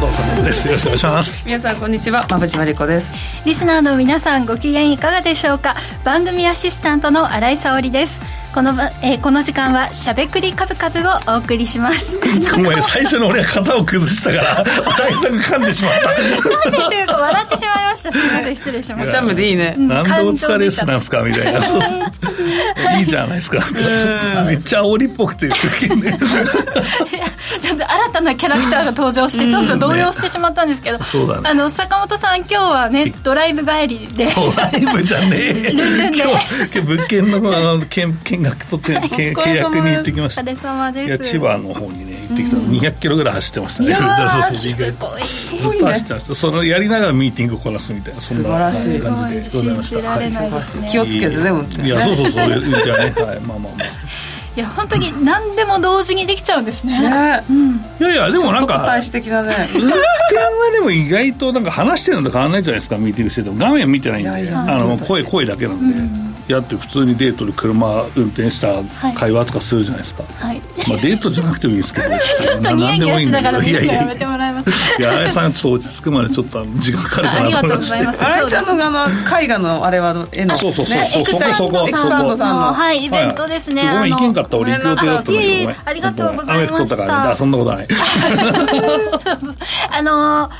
皆さんです。よろしくお願いします。皆さんこんにちは。馬淵真理子です。リスナーの皆さんご機嫌いかがでしょうか？番組アシスタントの新井沙織です。この,、えー、この時間はしゃべくりカブカブをお送りします。お前最初の俺は型を崩したから新井さんが噛んでしまった。噛んでというか笑ってしまいました。すみません失礼しました。おしゃむでいいね、なん。でお疲れっすなんすか？みたいな。いいじゃないですか。めっちゃ煽りっぽくてちょっと新たなキャラクターが登場してちょっと動揺してしまったんですけど、そうだね。あの坂本さん今日はねドライブ帰りで。ドライブじゃねえ。ルンルンで。今日今日物件のあの見見学とってけ契約に行ってきました。お疲れ様です。いや千葉の方にね行ってきたの。200キロぐらい走ってましたね。いやーそうそうす意外とごいずっと走ってましたそのやりながらミーティングをこなすみたいなそんな素晴らしい。感じでございました。い気をつけてね運転いやそうそうそういやね。はい。まあまあまあいや本当に何でも同時にできちゃうんですね。ね。いやいやでもなんか特大使的だね。運転はでも意外となんか話してるのと変わらないじゃないですかミーティングしてても画面見てないんで。いやいやあの声声だけなんで、やって普通にデートで車運転した会話とかするじゃないですか、はい。まあ、デートじゃなくてもいいですけど ちょっとニヤニヤしながら見るのやめてます。や新井さんちょっと落ち着くまでちょっとあの時間かかるかありがとうなと思いましてございます。新井ちゃんのあの絵画のあれは絵の？そうそうそうエクスパンドさんの。はいイベントですね、はい。ごめん行けんかった俺行く予定だったんだけどいえいえごめんありがとうございました。雨降っとったからねそんなことはない。あの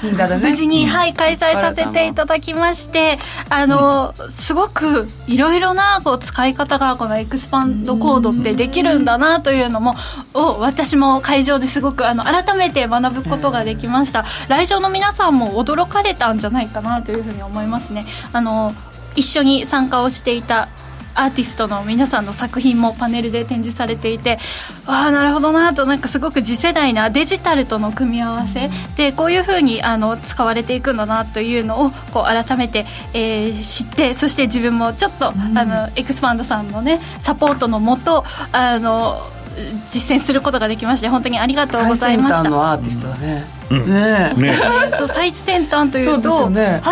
無事に、はい、開催させていただきまして、あのすごくいろいろなこう使い方がこのエクスパンドコードってできるんだなというのもを私も会場ですごくあの改めて学ぶことができました。来場の皆さんも驚かれたんじゃないかなというふうに思いますね。あの一緒に参加をしていたアーティストの皆さんの作品もパネルで展示されていてああなるほどなとなんかすごく次世代なデジタルとの組み合わせ。でこういうふうにあの使われていくんだなというのをこう改めて、えー知ってそして自分もちょっと、あのエクスパンドさんのねサポートのもとあの実践することができまして本当にありがとうござ最先端いました。のアーティストだね、うんねえ。ねそう最先端というとは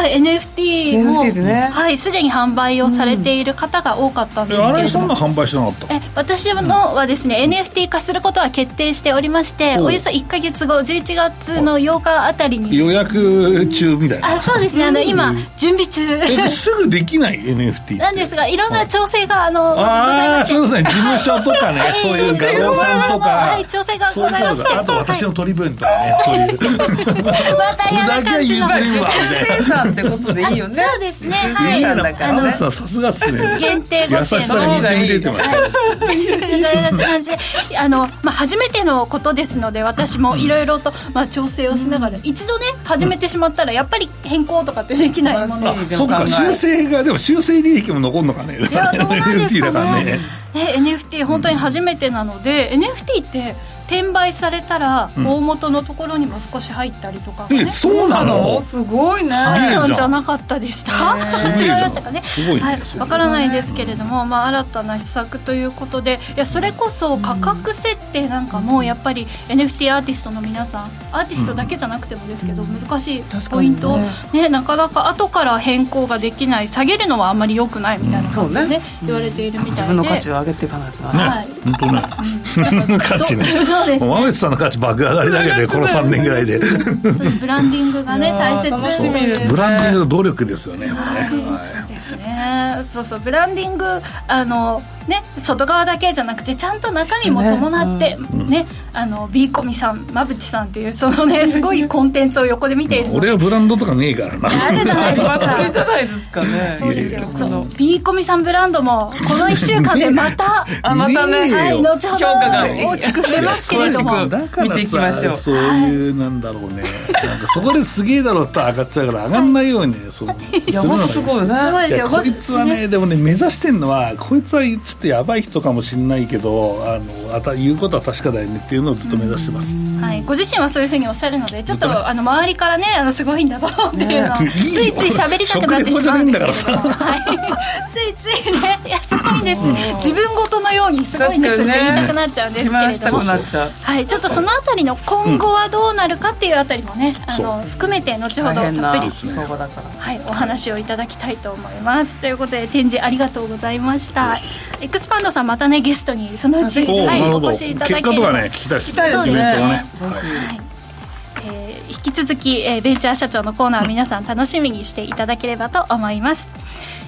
い NFT も NFT でね。はいすでに販売をされている方が多かったんですけれども、新井さんが販売してなかったえ私のはですね、NFT 化することは決定しておりましておおよそ1か月後11月の8日あたりに。予約中みたいな。あそうですね。あの今準備中。えすぐできない？NFT なんですがいろんな調整があのございあまして。あそういうことね事務所とかねはいそういう画廊さんとか。はい調整がございまして。あと私の取り分とかねそういうまた嫌な感じのこれだけは譲れるわ生産ってことでいいよねあそうですね。はい。生産だからね。アナウンサーさすがっすね。限定5優しさがにじみ出てます。ねい。う感じ。であの、まあ、初めてのことですので私もいろいろと、まあ、調整をしながら、一度ね始めてしまったらやっぱり変更とかってできないものそっか。修正がでも修正履歴も残るのかね。いやどうなんですかね。NFT 本当に初めてなので、NFT って転売されたら大元のところにも少し入ったりとかがね、えそうなの？すごいね。すげえなんじゃなかったでした、違いましたかね。すごいね。はい、わからないですけれども、まあ、新たな施策ということでいやそれこそ価格設定なんかもやっぱり NFT アーティストの皆さんアーティストだけじゃなくてもですけど、難しいポイント。を、ね、なかなか後から変更ができない下げるのはあんまり良くないみたいな感じで、ねそうね。言われているみたいで。自分の価値を上げていかないとな、はい。本当ね。価値ね そうですね。馬渕さんの価値爆上がりだけどね この3年ぐらいで。ブランディングがね大切楽しみですね。ブランディングの努力ですよねこれね。そうですね。そうそう。ブランディングあのね外側だけじゃなくてちゃんと中身も伴ってね,、あの B コミさん馬淵さんっていうそのねすごいコンテンツを横で見ているの。俺はブランドとかねえからな。あるじゃないですまたこれじゃかないですかね。そうですよ。結局のそう B コミさんブランドもこの1週間でまたあまたね。はい後ほど評価が大きく触れますけれども。だから見ていきましょう。さそういうなんだろうね。なんかそこですげえだろうって上がっちゃうから上がんないようにねそう。いや本当すごいよね。すごいですよ。いやこいつはねでもね目指してんのはこいつはちょっとやばい人かもしれないけどあのあた言うことは確かだよねっていうのをずっと目指してます、はい、ご自身はそういうふうにおっしゃるのでちょっとあの周りからねあのすごいんだぞ っていうのを、ねついつい喋りたくなってしまうんですけれどはい、ついついねです。自分ごとのようにすごいんですって言いたくなっちゃうんですけれども、くなっちゃう。はい、ちょっとそのあたりの今後はどうなるかっていうあたりもね、あの含めて後ほどたっぷり相場だから。はい、お話をいただきたいと思います。ということで展示ありがとうございました。エクスパンドさんまたねゲストにそのうち、はい、お越しいただけ結果とかね聞きたいです聞きたいですね。はね。ぜひはい。引き続き、えー、ベンチャー社長のコーナー皆さん楽しみにしていただければと思います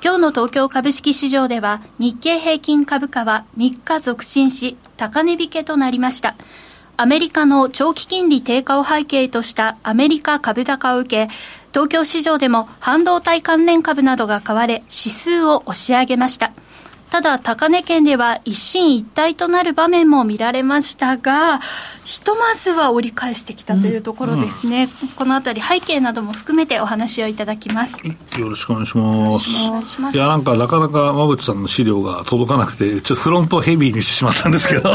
今日の東京株式市場では日経平均株価は3日続伸し高値引けとなりました。アメリカの長期金利低下を背景としたアメリカ株高を受け東京市場でも半導体関連株などが買われ指数を押し上げました。ただ高値圏では一進一退となる場面も見られましたがひとまずは折り返してきたというところですね、うん、このあたり背景なども含めてお話をいただきます。よろしくお願いします。いやなんかなかなか馬淵さんの資料が届かなくてちょっとフロントをヘビーにしてしまったんですけど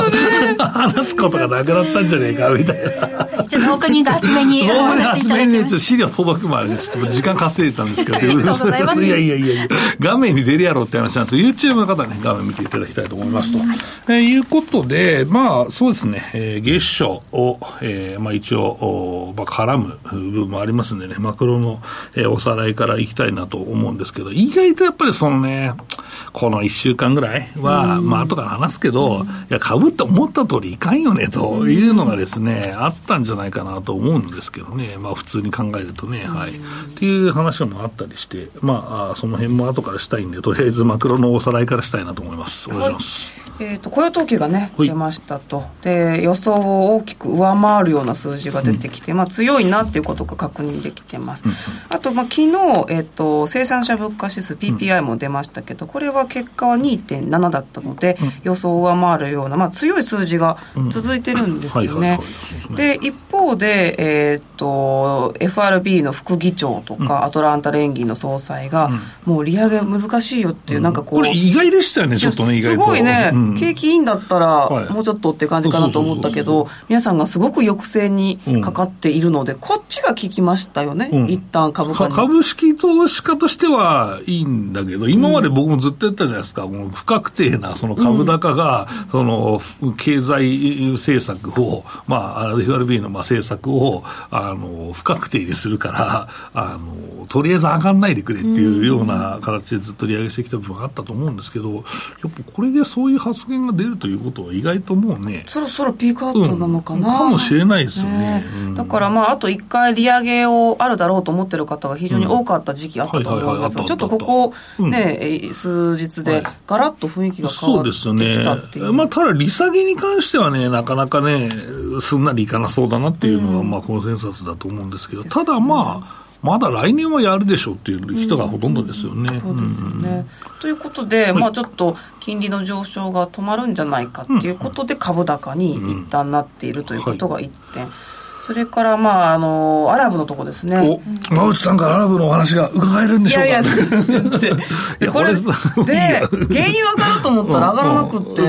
話すことがなくなったんじゃねえかみたいな。じゃあオープニング厚めにお話しいただきま資料届くまでちょっと時間稼いでたんですけどい。やいやいやいや画面に出るやろって話なんです。けど YouTube の方ね、画面見ていただきたいと思いますと。はい、えー、いうことで、まあ、そうですね、えー、月初を、えー、まあ一応、まあ、絡む部分もありますんでね、マクロの、えー、おさらいからいきたいなと思うんですけど、意外とやっぱりそのね、この1週間ぐらいは、まあ後から話すけど、いや、株って思った通りいかんよねというのがですね、あったんじゃないかなと思うんですけどね、まあ普通に考えるとね、はい。っていう話もあったりして、まあ、その辺も後からしたいんで、とりあえずマクロのおさらいからしたいなと思います。お願いします。はい、えーと、雇用統計がね、出ましたと、で予想を大きく上回るような数字が出てきて、うん、まあ、強いなっていうことが確認できてます、うん、あと、まあ昨日、えーと、生産者物価指数、PPI も出ましたけど、これは結果は2.7だったので、うん、予想を上回るような、まあ、強い数字が続いてるんですよね。で一方で、えーと、FRB の副議長とか、アトランタ連銀の総裁が、もう利上げ難しいよっていう、なんかこう、意外でしたよね、ちょっとね、意外と。すごいね、景気いいんだったら、もうちょっとって感じかなと思ったけど、皆さんがすごく抑制にかかっているので、こっちが効きましたよね、うん、一旦株価株式投資家としてはいいんだけど、今まで僕もずっと言ったじゃないですか、もう不確定なその株高が、その経済政策を、まあ、FRB のまあ政策をあの不確定にするからあの、とりあえず上がんないでくれっていうような形でずっと利上げしてきた部分があったと思うんですけど、やっぱこれでそういう発言が出るということは、意外ともうね、そろそろピークアウトなのかな、うん、かもしれないですよね。ね。うん、だから、まあ、あと1回利上げをあるだろうと思ってる方が非常に多かった時期あったと思いますが、ちょっとここ、ね、うん、数日でがらっと雰囲気が変わってきたっていう。うね、まあ、ただ、利下げに関してはね、なかなかね、すんなりいかなそうだなっていうのが、まあ、コンセンサスだと思うんですけど、ただまあ、まだ来年はやるでしょうっていう人がほとんどですよね。そうですよね、ということで、まあ、ちょっと金利の上昇が止まるんじゃないかっていうことで、株高に一旦なっているということが一点。それから、まあ、あの、アラブのとこですね。お、馬内さんからアラブのお話が伺えるんでしょうか？いやいや。これ、で、原油上がると思ったら上がらなくて、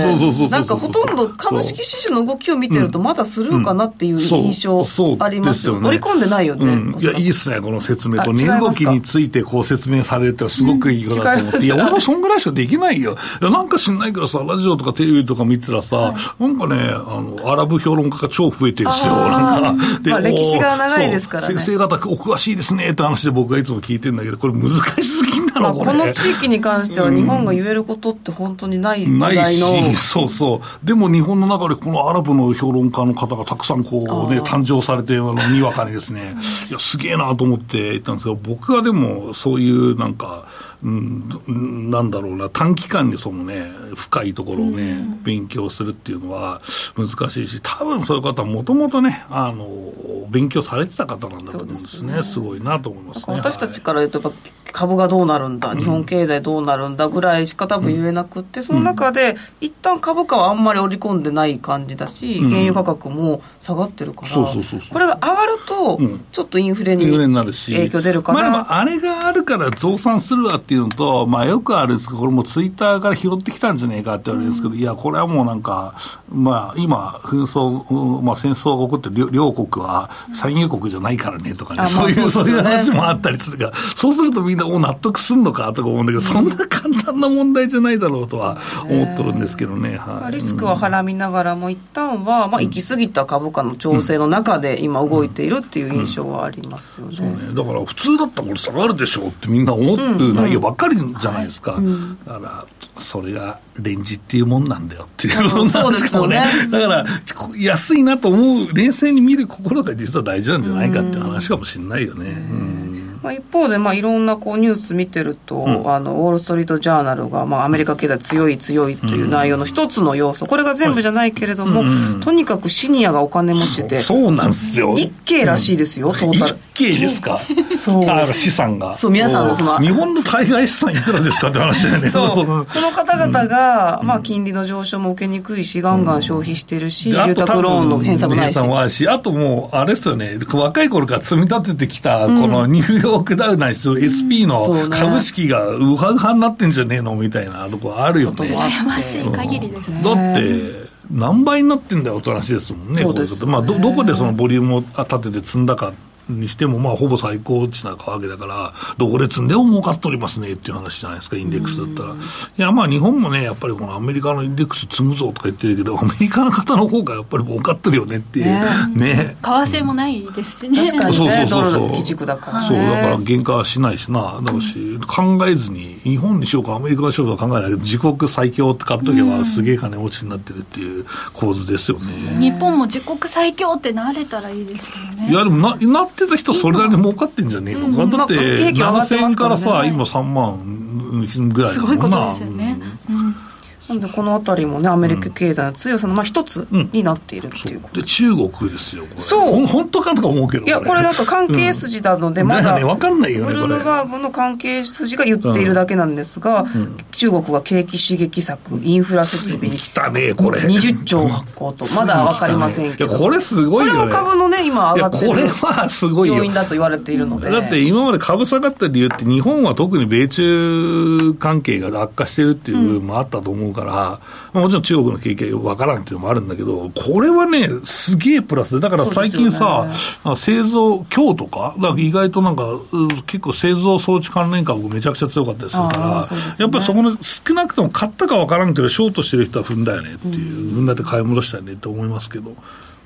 なんかほとんど株式市場の動きを見てると、まだスルーかなっていう印象ありますよ。織り込んでないよね。いや、いいですね、この説明と。値動きについてこう説明されてすごくいいことだと思って。いや、俺もそんぐらいしかできないよ。いや、なんか知んないけどさ、ラジオとかテレビとか見てたらさ、なんかね、あの、アラブ評論家が超増えてるんですよ。なんか。で、まあ、歴史が長いですからね。先生方お詳しいですねって話で僕がいつも聞いてるんだけど、これ難しすぎんだろ、まあ、この地域に関しては日本が言えることって本当にないぐらいの、うん、ないし、そうそう。でも日本の中でこのアラブの評論家の方がたくさんこうね、誕生されて、あの、にわかにですね、いや、すげえなと思って言ったんですけど、僕はでもそういうなんか、うん、なんだろうな、短期間にそのね、深いところをね、うん、勉強するっていうのは難しいし、多分そういう方はもともとね、あの、勉強されてた方なんだと思うんですね。すね。すごいなと思いますね。私たちから言うと、株がどうなるんだ、日本経済どうなるんだぐらいしか多分言えなくて、その中で、一旦株価はあんまり織り込んでない感じだし、原油価格も下がってるから、これが上がると、ちょっとインフレに影響出るから。まあ、あれがあるから増産するわっていうのと、まあ、よくあるんですけど、これもツイッターから拾ってきたんじゃねえかって言われるんですけど、いや、これはもうなんか、まあ、今、紛争、まあ、戦争が起こってる両国は産油国じゃないからねとかね、そういう、そういう話もあったりするから、そうするとみんな、お納得すんのかとか思うんだけど、そんな簡単な問題じゃないだろうとは思ってるんですけどね。はい、リスクははらみながらも、一旦は、まあ、行き過ぎた株価の調整の中で今動いているっていう印象はありますよね。だから普通だったらこれ下がるでしょうってみんな思う内容ばっかりじゃないですか。だから、それがレンジっていうもんなんだよっていう、そんな話もね。だから、安いなと思う、冷静に見る心が実は大事なんじゃないかっていう話かもしれないよね。うんまあ、一方で、まあ、いろんなこうニュース見てると、うん、あのウォール・ストリート・ジャーナルが、まあ、アメリカ経済強い強いという内容の一つの要素、これが全部じゃないけれども、うん、とにかくシニアがお金持ちで、そうなんですよ。一景らしいですよ、トータル。一景ですか？そう。あ資産が。そう、皆さんのその。日本の海外資産いくらですかって話だよね。そう。この方々が、まあ、金利の上昇も受けにくいし、ガンガン消費してるし、住宅ローンの返済もないし、あともう、あれですよね、若い頃から積み立ててきた、このニューヨークダウないし、SP の株式がウハウハになってんじゃねえのみたいなとこあるよね。羨ましい限りですね。だって、何倍になってんだよって話ですもんね、そうですねまあど、どこでそのボリュームを立てて積んだかにしても、まあ、ほぼ最高値なわけだから、どこで積んでも儲かっておりますねっていう話じゃないですか、インデックスだったら。いや、まあ、日本もね、やっぱりこのアメリカのインデックス積むぞとか言ってるけど、アメリカの方の方がやっぱり儲かってるよねっていう、ね。為替もないですしね。確かに、ね、そうそうそうそう。基軸だから、ね、そう、だから原価はしないしな、だし、考えずに、日本にしようか、アメリカにしようか考えないけど、自国最強って買っとけば、すげえ金落ちになってるっていう構図ですよね。日本も自国最強ってなれたらいいですけどね。いや、でもな、なってた人、それなりに儲かってんじゃねえの？か、うん、だって、7000円からさ、今3万ぐらいだもんな。すごいことですよね。うんなんでこのあたりもね、アメリカ経済の強さの、まあ、一つになっているっていうこと、うん、で中国ですよ、これ。そう。本当かとか思うけど。いや、これなんか関係筋なので、まだ、ね、かんないよね、ブルームバーグの関係筋が言っているだけなんですが、うん、中国は景気刺激策、インフラ設備に。来たね、これ。20兆発行と、まだ分かりませんけど。これすごいよ、ね、これも株のね、今上がってる。これはすごい要因だと言われているので。だって今まで株下がった理由って、日本は特に米中関係が悪化してるっていう部分もあったと思うから、うんもちろん中国の経験わからんっていうのもあるんだけど、これはね、すげえプラスで、だから最近さ、ね、製造、今日とか、だから意外となんか、結構製造装置関連株めちゃくちゃ強かったりするから、ね、やっぱりそこの少なくとも買ったかわからんけど、ショートしてる人は踏んだよねっていう、踏んだって買い戻したよねって思いますけど。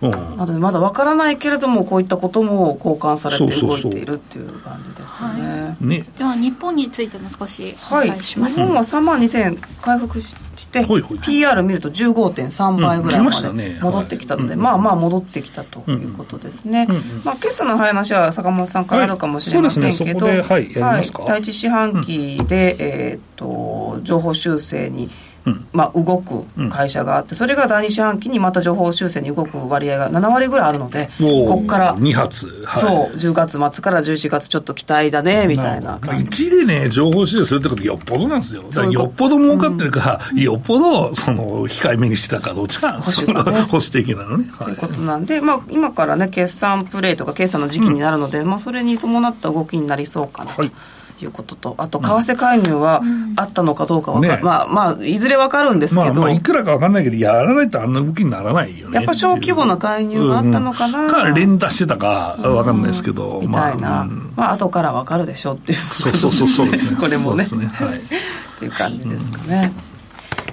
うん、まだわからないけれども、こういったことも交換されて動いているっていう感じですよね。はい、ね。では、日本についても少しお願いします。はい、日本は3万2000円回復して、はいはい、PR 見ると15.3倍ぐらいまで戻ってきたので、まあまあ戻ってきたということですね。まあ、決算の話は坂本さんからあるかもしれませんけど、はい、第一四半期で、えっと情報修正にまあ、動く会社があって、それが第二四半期にまた情報修正に動く割合が7割ぐらいあるので、ここから2発、はい、そう10月末から11月ちょっと期待だねみたいな。感じ、まあ、1でね情報修正するってことよっぽどなんですよ。よっぽど儲かってるか、うん、よっぽどその控えめにしてたかどっちか保守,、ね、保守的なのね、はい、ということなんで、まあ、今からね決算プレイとか決算の時期になるので、うん、まあ、それに伴った動きになりそうかなと。はいいうことと、あと為替介入はあったのかどうか分かる、ね、まあまあ、いずれ分かるんですけど、まあ、まあいくらか分かんないけど、やらないとあんな動きにならないよね。やっぱ小規模な介入があったのかな、うん、か連打してたか分かんないですけど、みたいな、まあ、まあ後から分かるでしょっていうそうそうそうそうですね、これもね、ねはい、っていう感じですかね。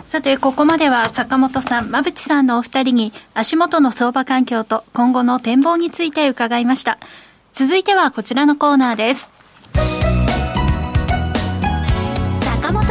さて、ここまでは坂本さん、馬淵さんのお二人に足元の相場環境と今後の展望について伺いました。続いてはこちらのコーナーです。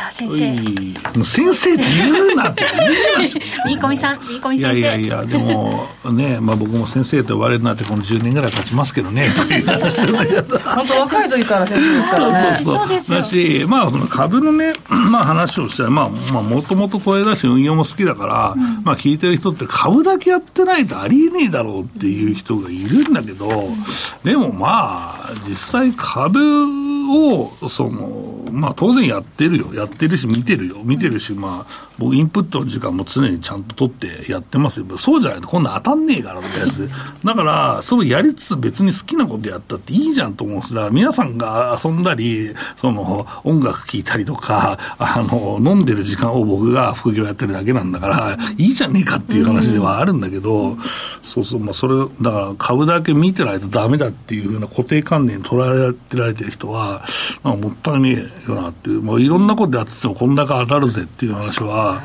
さあ先生。もう先生って言うなって。言うな みさんみこみ先生。いやいやいやでもね、まあ、僕も先生と呼ばれるなってこの10年ぐらい経ちますけどね。本当若い時から先生ですからね。そうそうそう。だし、まあ、株のね、まあ、話をしたらまあもともとこれだし運用も好きだから、うん、まあ、聞いてる人って株だけやってないとありえねえだろうっていう人がいるんだけど、でもまあ実際株を、その、まあ当然やってるよ。やってるし見てるよ。見てるし、まあ、僕インプットの時間も常にちゃんと取ってやってますよ。そうじゃないと今度当たんねえからってやつだから、それやりつつ別に好きなことやったっていいじゃんと思うんです。だから皆さんが遊んだり、その、音楽聴いたりとか、あの、飲んでる時間を僕が副業やってるだけなんだから、いいじゃねえかっていう話ではあるんだけど、そうそう、まあそれ、だから株だけ見てないとダメだっていうふうな固定観念に捉えられてる人は、もったいねえよなっていう、もういろんなことやってても、こんだけ当たるぜっていう話は、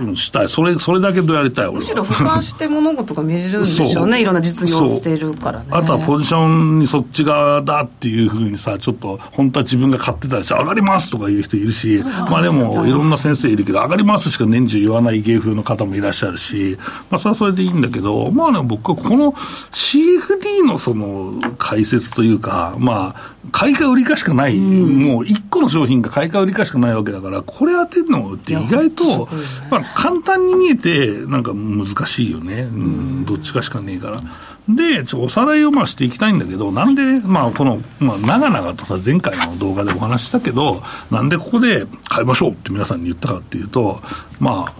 うん、したい、それそれだけどやりたい、むしろ俯瞰して物事が見れるんでしょうね、いろんな実業してるからね。あとはポジションにそっち側だっていうふうにさ、ちょっと本当は自分が買ってたりして、上がりますとか言う人いるし、まあでも、いろんな先生いるけど、上がりますしか年中言わない芸風の方もいらっしゃるし、まあそれはそれでいいんだけど、まあね、僕はこの CFD のその解説というか、まあ、買いか売りかしかない、うん、もう一個の商品が買いか売りかしかないわけだから、これ当てるのって意外と、ね、まあ、簡単に見えて、なんか難しいよね、うん、どっちかしかねえから。で、ちょおさらいをまあしていきたいんだけど、なんで、まあ、この、まあ、長々とさ、前回の動画でお話したけど、なんでここで買いましょうって皆さんに言ったかっていうと、まあ、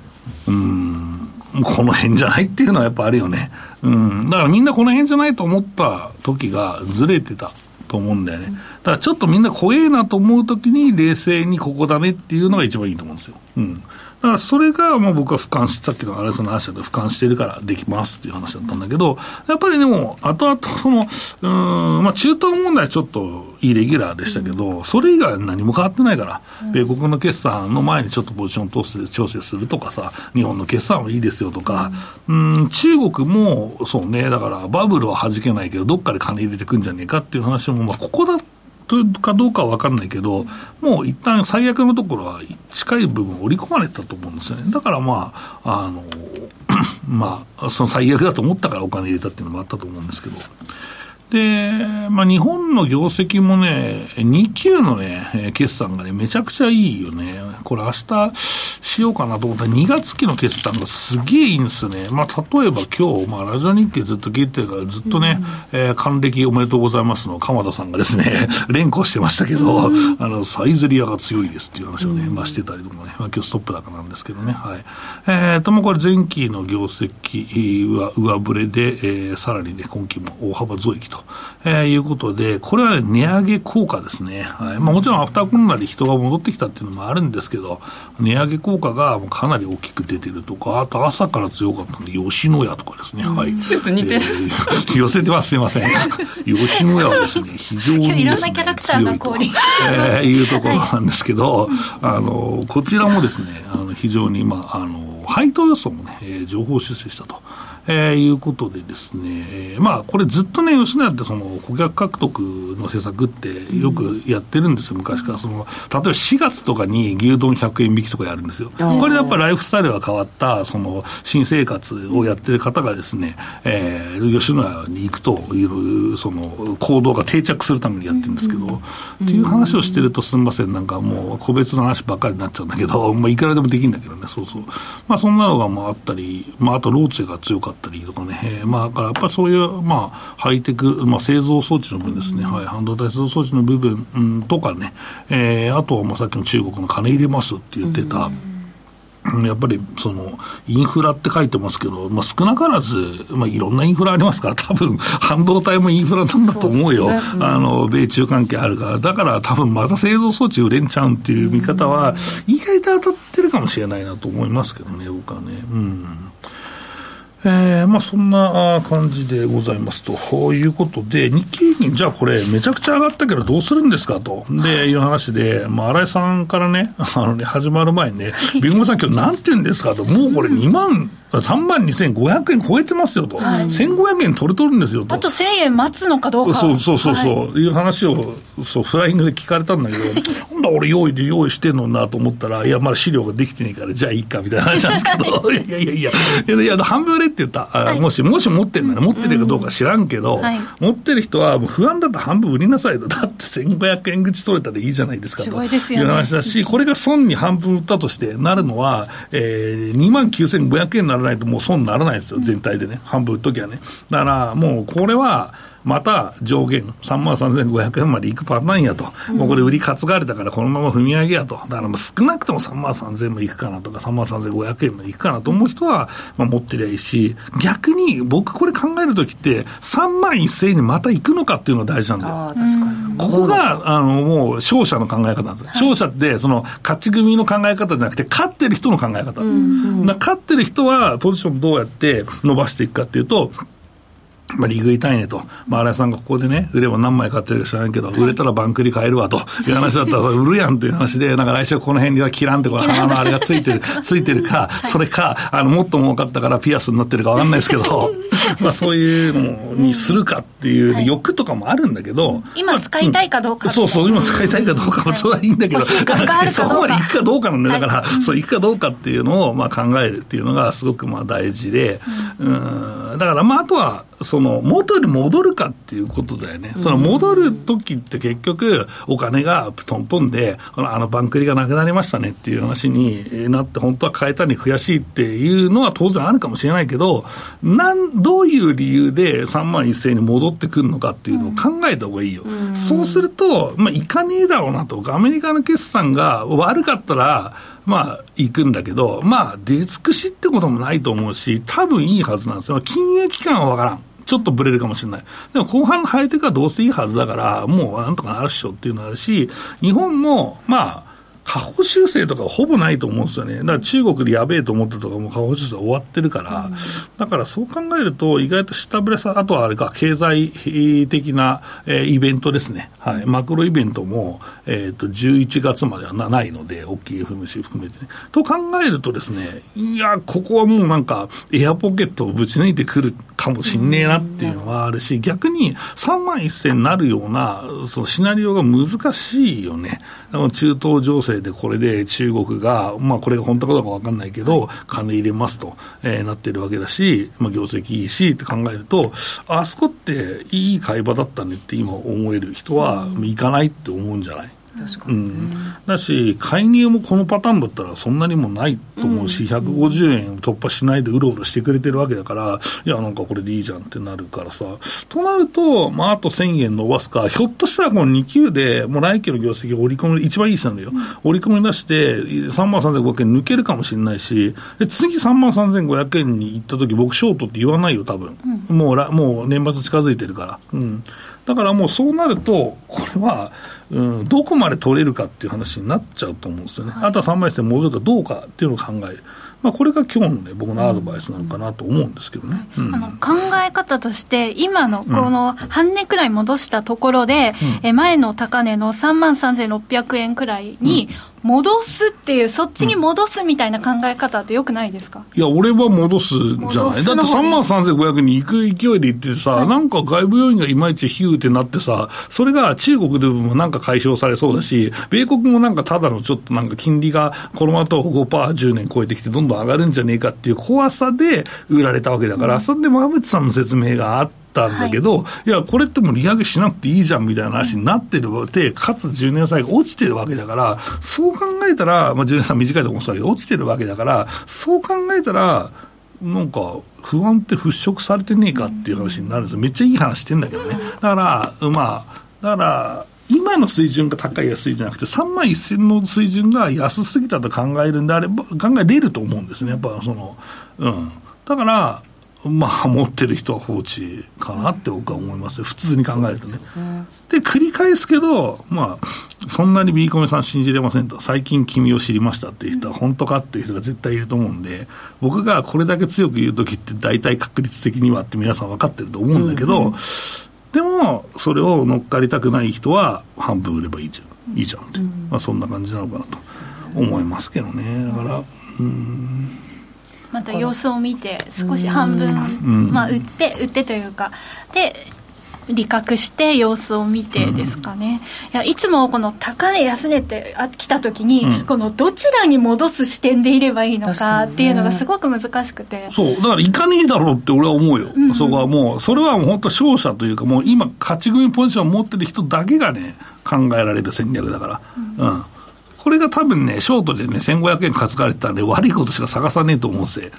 うん、この辺じゃないっていうのはやっぱあるよね。うん。だからみんなこの辺じゃないと思った時がずれてた。と思うんだよね。だからちょっとみんな怖えなと思うときに、冷静にここだねっていうのが一番いいと思うんですよ。うん。だからそれが、もう僕は俯瞰して、さっきのアレスの話だと俯瞰してるからできますっていう話だったんだけど、やっぱりでも、後々その、うん、まあ中東問題ちょっとイレギュラーでしたけど、それ以外は何も変わってないから、米国の決算の前にちょっとポジション調整調整するとかさ、日本の決算はいいですよとか、うん、中国もそうね、だからバブルは弾けないけど、どっかで金入れてくんじゃねえかっていう話も、まあここだというかどうかは分かんないけど、もう一旦最悪のところは近い部分織り込まれたと思うんですよね。だからまあ、あの、まあ、その最悪だと思ったからお金入れたっていうのもあったと思うんですけど。で、まあ、日本の業績もね、2級のね、決算がね、めちゃくちゃいいよね。これ明日しようかなと思ったら2月期の決算がすげえいいんですよね。まあ、例えば今日、まあ、ラジオ日経ずっと聞いてるからずっとね、うん、えー、還暦おめでとうございますの鎌田さんがですね、連呼してましたけど、うん、あの、サイズリアが強いですっていう話をね、まあ、してたりとかね、まあ、今日ストップ高なんですけどね、はい。えー、ともこれ前期の業績は上振れで、えー、さらにね、今期も大幅増益と。と、えー、いうことで、これは、ね、値上げ効果ですね。はいまあ、もちろんアフターコロナで人が戻ってきたっていうのもあるんですけど、値上げ効果がかなり大きく出てるとか、あと朝から強かったんで、吉野家とかですね。はい。ちょっと似てる。えー、寄せてます、すいません。吉野家はですね、非常に、ね、いろんなキャラクターが降臨。えー、いうところなんですけど、はい、あの、こちらもですね、あの非常に、まあ、あの、配当予想もね、えー、情報修正したと。えー、いうことでですね、えー、まあ、これずっとね、吉野家ってその顧客獲得の施策ってよくやってるんですよ、昔から。その、例えば4月とかに牛丼100円引きとかやるんですよ。これやっぱりライフスタイルが変わった、その、新生活をやってる方がですね、えー、吉野家に行くという、その、行動が定着するためにやってるんですけど、っていう話をしてるとすみません、なんかもう個別の話ばっかりになっちゃうんだけど、まあ、いくらでもできるんだけどね、そうそう。まあ、そんなのがまああったり、まあ、あとローツェが強かったったりとかね、えー、まあ、だからやっぱりそういう、まあ、ハイテク、まあ、製造装置の部分ですね、はい、半導体製造装置の部分、うん、とかね、えー、あとはまあさっきの中国の金入れますって言ってた、うん。やっぱりそのインフラって書いてますけど、まあ、少なからず、まあ、いろんなインフラありますから、多分半導体もインフラなんだと思うよ、うね。うん、あの米中関係あるから、だから多分また製造装置売れんちゃうっていう見方は、意外と当たってるかもしれないなと思いますけどね、僕はね。うんえー、まあそんな感じでございますと。いうことで、日経平均、じゃあこれ、めちゃくちゃ上がったけどどうするんですか？と。で、いう話で、まあ、新井さんからね、あのね、始まる前にね、ビンゴさん今日なんて言うんですか？と。もうこれ2万、3万2500円超えてますよと。はい、1500円取れとるんですよと。あと1000円待つのかどうか。そうそうそうそう、はい、いう話を、そう、フライングで聞かれたんだけど、だ俺用意で用意してんのなと思ったら、いや、まだ資料ができてねえから、じゃあいいかみたいな話なんですけど、い。やいやいや、いやいや、半分売れって言った、はい、もし、もし持ってんなら、持ってるかどうか知らんけど、はい、持ってる人は不安だったら半分売りなさいと、だって1500円口取れたらいいじゃないですかと。いう話だし、これが損に半分売ったとしてなるのは、えー、2万9500円にならないともう損にならないですよ、全体でね、半分売っときゃね。だからもうこれは、また上限3万3500円までいくパターンやと、もうこれ売り担がれたからこのまま踏み上げやと、だから少なくとも3万3000円もいくかなとか、3万3500円もいくかなと思う人は、まあ、持ってりゃいいし、逆に僕これ考えるときって、3万1000円にまたいくのかっていうのが大事なんだよ。ここが、あの、もう勝者の考え方なんですよ。勝者って、その、勝ち組の考え方じゃなくて、勝ってる人の考え方。勝ってる人は、ポジションどうやって伸ばしていくかっていうと、まあ、リーグ痛いねと。まあ、荒井さんがここでね、売れば何枚買ってるか知らないけど、売れたらバンクリ買えるわと。いう話だったら、売るやんっていう話で、なんか来週この辺には切らんってこ の鼻のあれがついてる、ついてるか、それか、あの、もっと儲かったからピアスになってるかわかんないですけど、まあ、そういうのにするかっていう欲とかもあるんだけど、今使いたいかどうか、そうそう、今使いたいかどうかもそれはいいんだけど、そこまで行くかどうかなんだよ。だから、そう、行くかどうかっていうのを、まあ、考えるっていうのがすごくまあ大事で、うん、だから、まあ、あとは、その元に戻るかっていうことだよね、その戻る時って結局、お金がトントンで、あのバンクリがなくなりましたねっていう話になって、本当は変えたに悔しいっていうのは当然あるかもしれないけど、なんどういう理由で3万1000円に戻ってくるのかっていうのを考えた方がいいよ、うん、そうすると、まあ、いかねえだろうなと、アメリカの決算が悪かったら、まあ、行くんだけど、まあ、出尽くしってこともないと思うし、多分いいはずなんですよ。金融機関はわからん。ちょっとぶれるかもしれない。でも後半のハイテクはどうせいいはずだから、もうなんとかなるっしょっていうのあるし、日本も、まあ、下方修正とかほぼないと思うんですよね。だから中国でやべえと思ったとかも下方修正終わってるから、うん、だからそう考えると意外と下振れさ、あとはあれか、経済的な、えー、イベントですね。はい。マクロイベントも、えっ、ー、と、11月まではないので、大きい FMC 含めてね。と考えるとですね、いや、ここはもうなんか、エアポケットをぶち抜いてくるかもしんねえなっていうのはあるし、逆に3万1000になるような、そのシナリオが難しいよね。中東情勢でこれで中国が、まあこれが本当かどうか分かんないけど、金入れますと、えー、なってるわけだし、まあ業績いいしって考えると、あそこっていい買い場だったねって今思える人は行かないって思うんじゃない？確かに、うん、だし、介入もこのパターンだったらそんなにもないと思うし、うん、150円突破しないでうろうろしてくれてるわけだから、いや、なんかこれでいいじゃんってなるからさ、となると、まあ、あと1000円伸ばすか、ひょっとしたらこの2級で、もう来期の業績を織り込み、一番いい人なんだよ、うん、織り込み出して、3万3500円抜けるかもしれないし、で次3万3500円に行った時僕、ショートって言わないよ、多分、うん、もうもう年末近づいてるから。うんだからもうそうなると、これは、うん、どこまで取れるかっていう話になっちゃうと思うんですよね、はい、あとは3枚線戻るかどうかっていうのを考える。まあ、これが今日の、ね、僕のアドバイスなのかなと思うんですけどね、うん、あの考え方として、今のこの半値くらい戻したところで、うん、え前の高値の3万3600円くらいに戻すっていう、そっちに戻すみたいな考え方ってよくないですか？いや、俺は戻すじゃない。だって3万3500円に行く勢いで行ってさ、はい、なんか外部要因がいまいちヒューってなってさ、それが中国でもなんか解消されそうだし、米国もなんかただのちょっとなんか金利がこのままと5%、10年超えてきてどんどん上がるんじゃねえかっていう怖さで売られたわけだから、うん、それで馬渕さんの説明があって、たんだけど、はい、いや、これってもう利上げしなくていいじゃんみたいな話になってるで、かつ10年債が落ちてるわけだから、そう考えたら、まあ、10年債短いと思ってたけど、落ちてるわけだから、そう考えたら、なんか、不安って払拭されてねえかっていう話になるんですよ。めっちゃいい話してんだけどね。だから、まあ、だから、今の水準が高い安いじゃなくて、3万1000の水準が安すぎたと考えるんであれば、考えれると思うんですね。やっぱその、うん。だから、まあ、持ってる人は放置かなって僕は思いますよ、普通に考えるとね。で、繰り返すけど、まあ、そんなにビーコメさん信じれませんと、最近君を知りましたっていう人は本当かっていう人が絶対いると思うんで、僕がこれだけ強く言うときって大体確率的にはって皆さん分かってると思うんだけど、でも、それを乗っかりたくない人は半分売ればいいじゃん、いいじゃんって、うん、まあ、そんな感じなのかなと思いますけどね。だから、うんまた様子を見て少し半分、まあ、売って売ってというかで利確して様子を見てですかね、うん、いやいつもこの高値安値って来た時に、うん、このどちらに戻す視点でいればいいのかっていうのがすごく難しくて、そう。だからいかねえだろうって俺は思うよ、うん、そこはもうそれはもう本当勝者というかもう今勝ち組ポジションを持ってる人だけがね考えられる戦略だから、うんこれが多分ね、ショートでね、1500円担がれてたんで、悪いことしか探さねえと思うんですよ。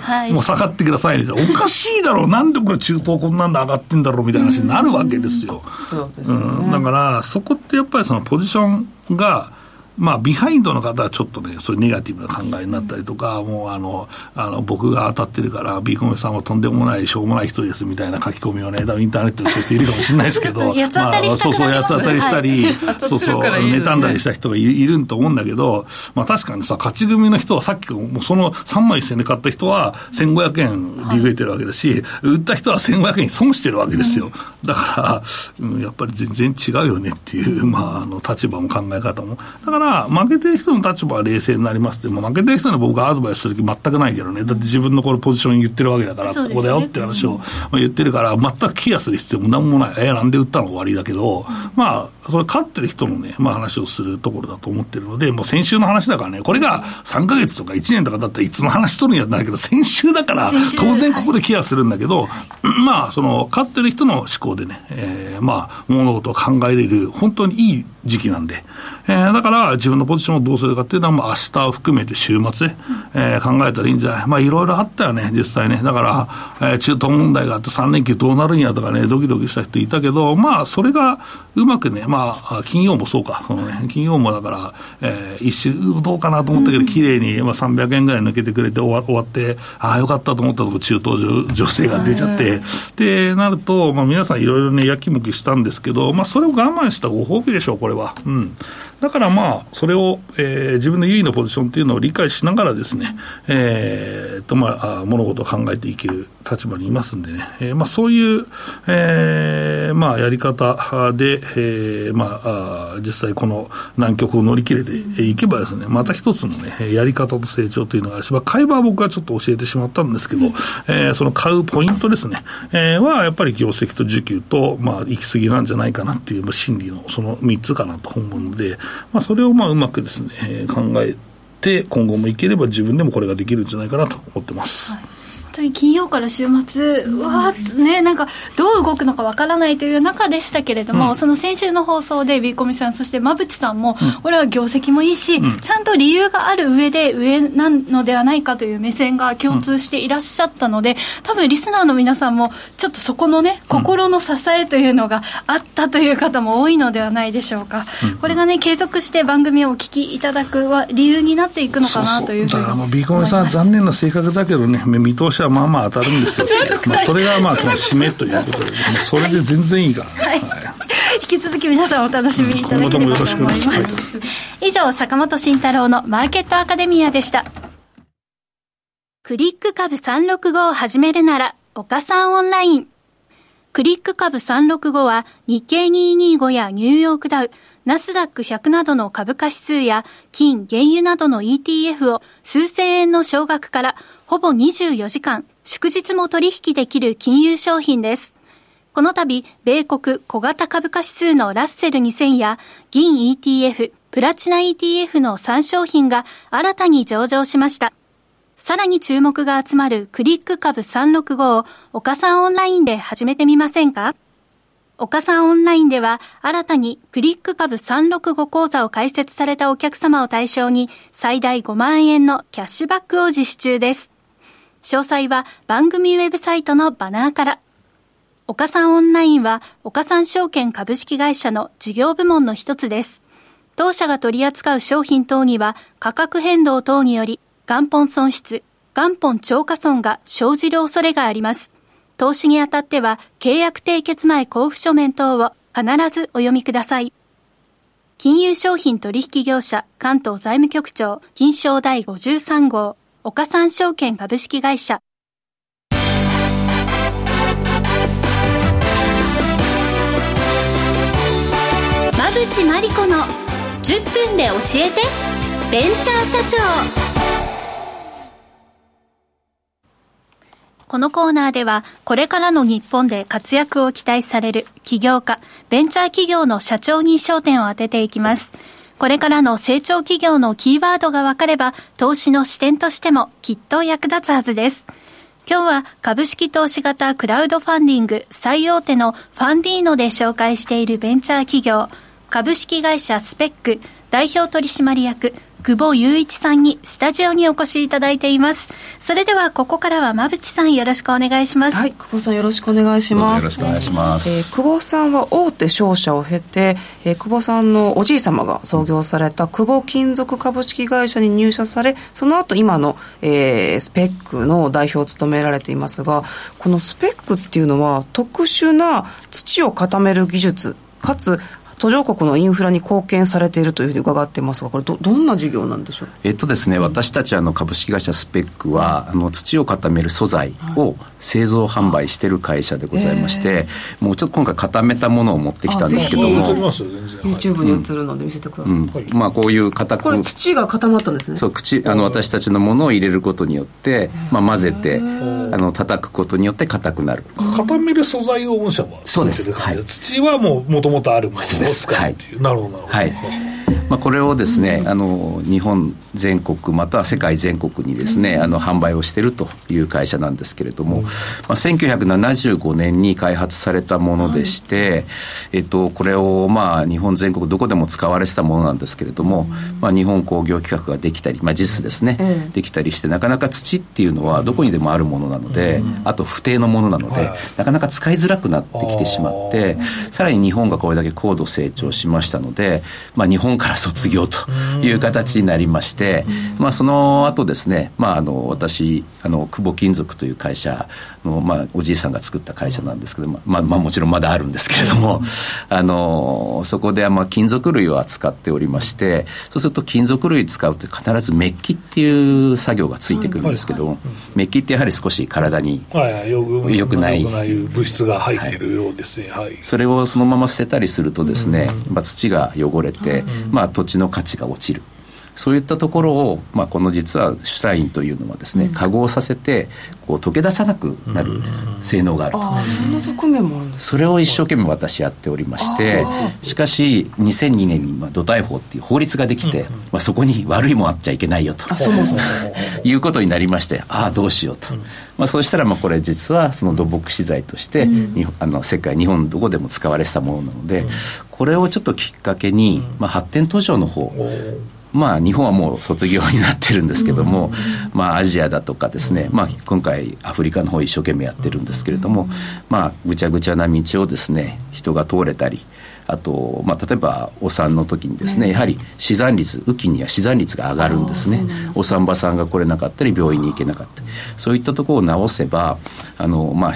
はい、もう下がってくださいみたいな。おかしいだろう、なんでこれ中東こんなんで上がってんだろうみたいな話になるわけですよ。そうね、うん。だから、そこってやっぱりそのポジションが、まあ、ビハインドの方はちょっとね、そういうネガティブな考えになったりとか、もうあの、あの、僕が当たってるから、ビーコメさんはとんでもない、しょうもない人ですみたいな書き込みをね、インターネットでそういう人いるかもしれないですけど、まあ、そうそう、八つ当たりしたり、そうそう、妬んだりした人がいると思うんだけど、まあ確かにさ、勝ち組の人はさっき、もうその3万1000で買った人は1500円利増えてるわけだし、売った人は1500円損してるわけですよ。だから、うん、やっぱり全然違うよねっていう、まあ、あの、立場も考え方も。だから、負けてる人の立場は冷静になりますって、も負けてる人に僕がアドバイスする気全くないけどね、だって自分のこのポジション言ってるわけだから、ここだよって話を言ってるから、全くケアする必要もなんもない、えー、なんで売ったの？終わりだけど、まあ、それ勝ってる人のね、まあ話をするところだと思ってるので、もう先週の話だからね、これが3か月とか1年とかだったらいつの話取るんやったんだけど、先週だから、当然ここでケアするんだけど、はい、まあ、その、勝ってる人の思考でね、えー、まあ、物事を考えれる、本当にいい時期なんで、えー、だから自分のポジションをどうするかっていうのは、まあ、明日を含めて週末、えー、考えたらいいんじゃない、まあ、いろいろあったよね、実際ね、だから、えー、中東問題があって3連休どうなるんやとかね、ドキドキした人いたけど、まあ、それがうまくね、まあ、金曜もそうか、そのね、金曜もだから、えー、一瞬、どうかなと思ったけど、綺麗に、まあ、300円ぐらい抜けてくれて終わ終わって、ああ、よかったと思ったとこ、中東女女性が出ちゃって、で、なると、まあ、皆さんいろいろね、やきもきしたんですけど、まあ、それを我慢したご褒美でしょう、これは。うん。だからまあ、それを、えー、自分の優位のポジションっていうのを理解しながらですね、えー、と、まあ、物事を考えていける立場にいますんでね、えー、まあ、そういう、えー、まあ、やり方で、えー、まあ、実際この難局を乗り切れていけばですね、また一つのね、やり方と成長というのがあるし、まあ、買い場は僕はちょっと教えてしまったんですけど、えー、その買うポイントですね、えー、はやっぱり業績と需給と、まあ、行き過ぎなんじゃないかなっていう、まあ心理のその3つかなと思うので、まあ、それをまあうまくですね、考えて、今後もいければ自分でもこれができるんじゃないかなと思ってます。はい当に金曜から週末、うわーね、なんかどう動くのかわからないという中でしたけれども、うん、その先週の放送で、ビーコミさん、そして馬淵さんも、うん、これは業績もいいし、うん、ちゃんと理由がある上で、上なのではないかという目線が共通していらっしゃったので、多分リスナーの皆さんも、ちょっとそこのね、心の支えというのがあったという方も多いのではないでしょうか。これがね、継続して番組をお聞きいただくは理由になっていくのかなというふうにだからビーコミさん、残念な性格だけどね、見通しははまあまあ当たるんですよ。まあ、それがまあ、この締めということで、それで全然いいからね。はい。引き続き皆さんお楽しみいただければと思います。以上、坂本慎太郎のマーケットアカデミアでした。クリック株365を始めるなら、岡さんオンライン。クリック株365は日経225やニューヨークダウ、ナスダック100などの株価指数や金、原油などの ETF を数千円の少額からほぼ24時間、祝日も取引できる金融商品です。この度、米国小型株価指数のラッセル2000や銀 ETF、プラチナ ETF の3商品が新たに上場しました。さらに注目が集まるクリック株365を岡さんオンラインで始めてみませんか？岡さんオンラインでは新たにクリック株365講座を開設されたお客様を対象に最大5万円のキャッシュバックを実施中です。詳細は番組ウェブサイトのバナーから。岡さんオンラインは岡さん証券株式会社の事業部門の一つです。当社が取り扱う商品等には価格変動等により元本損失、元本超過損が生じる恐れがあります。投資にあたっては契約締結前交付書面等を必ずお読みください。金融商品取引業者関東財務局長金賞第53号岡三証券株式会社。馬淵真理子の10分で教えてベンチャー社長このコーナーでは、これからの日本で活躍を期待される起業家、ベンチャー企業の社長に焦点を当てていきます。これからの成長企業のキーワードが分かれば、投資の視点としてもきっと役立つはずです。今日は株式投資型クラウドファンディング最大手のファンディーノで紹介しているベンチャー企業、株式会社スペック代表取締役久保雄一さんにスタジオにお越しいただいています。それではここからは馬淵さんよろしくお願いします。はい、久保さんよろしくお願いします。よろしくお願いします。えー、久保さんは大手商社を経て、えー、久保さんのおじい様が創業された久保金属株式会社に入社され、その後今の、えー、スペックの代表を務められていますが、このスペックっていうのは特殊な土を固める技術かつ途上国のインフラに貢献されているというふうに伺ってますが、これど、どんな事業なんでしょう？えっとですね、私たちあの株式会社スペックは、あの土を固める素材を製造販売している会社でございまして、もうちょっと今回固めたものを持ってきたんですけども、YouTube に映るので見せてください。うん。まあこういう固くこれ土が固まったんですね。そう口あの私たちのものを入れることによって、まあ混ぜてあの叩くことによって硬くなる。固める素材を御社はそうです。はい、土はもうもともとあるものを使うっていう。なるほどなるほど。はい。まあ、これをですね、あの日本全国または世界全国にですね、あの販売をしているという会社なんですけれども、まあ、1975年に開発されたものでして、えっと、これをまあ日本全国どこでも使われてたものなんですけれども、まあ、日本工業規格ができたり、まあ、実ですね、できたりしてなかなか土っていうのはどこにでもあるものなので、あと不定のものなので、なかなか使いづらくなってきてしまってさらに日本がこれだけ高度成長しましたので、まあ、日本から卒業という形になりまして、まあ、その後ですね、まあ、あの私あの久保金属という会社の、まあ、おじいさんが作った会社なんですけど、まあまあ、もちろんまだあるんですけれども、あのそこで、まあ、金属類を扱っておりましてそうすると金属類使うと必ずメッキっていう作業がついてくるんですけども、メッキってやはり少し体によくない物質が入ってるようですね、はい、それをそのまま捨てたりするとですね、まあ、土が汚れて、まあ、土地の価値が落ちるそういったところを、まあ、この実はシュタインというのはですね、化合させてこう溶け出さなくなる性能があると、あそんな側面もあるんですそれを一生懸命私やっておりましてしかし2002年にまあ土台法っていう法律ができて、まあ、そこに悪いもんあっちゃいけないよと。いうことになりましてああどうしようと、まあ、そうしたらまあこれ実はその土木資材として、あの世界日本どこでも使われてたものなので、これをちょっときっかけに、まあ、発展途上の方まあ、日本はもう卒業になってるんですけども、まあ、アジアだとかですね、まあ、今回アフリカの方一生懸命やってるんですけれども、まあ、ぐちゃぐちゃな道をですね人が通れたりあと、まあ、例えばお産の時にですね、やはり死産率雨季には死産率が上がるんですね。お産婆さんが来れなかったり病院に行けなかったりそういったところを直せばあの、まあ、